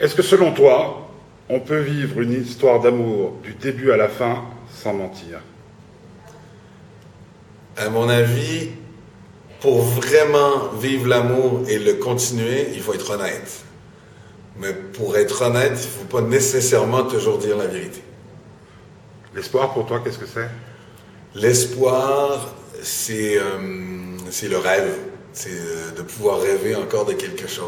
Est-ce que selon toi, on peut vivre une histoire d'amour du début à la fin sans mentir? À mon avis, pour vraiment vivre l'amour et le continuer, il faut être honnête. Mais pour être honnête, il ne faut pas nécessairement toujours dire la vérité. L'espoir pour toi, qu'est-ce que c'est? L'espoir, euh, c'est le rêve. C'est euh, de pouvoir rêver encore de quelque chose.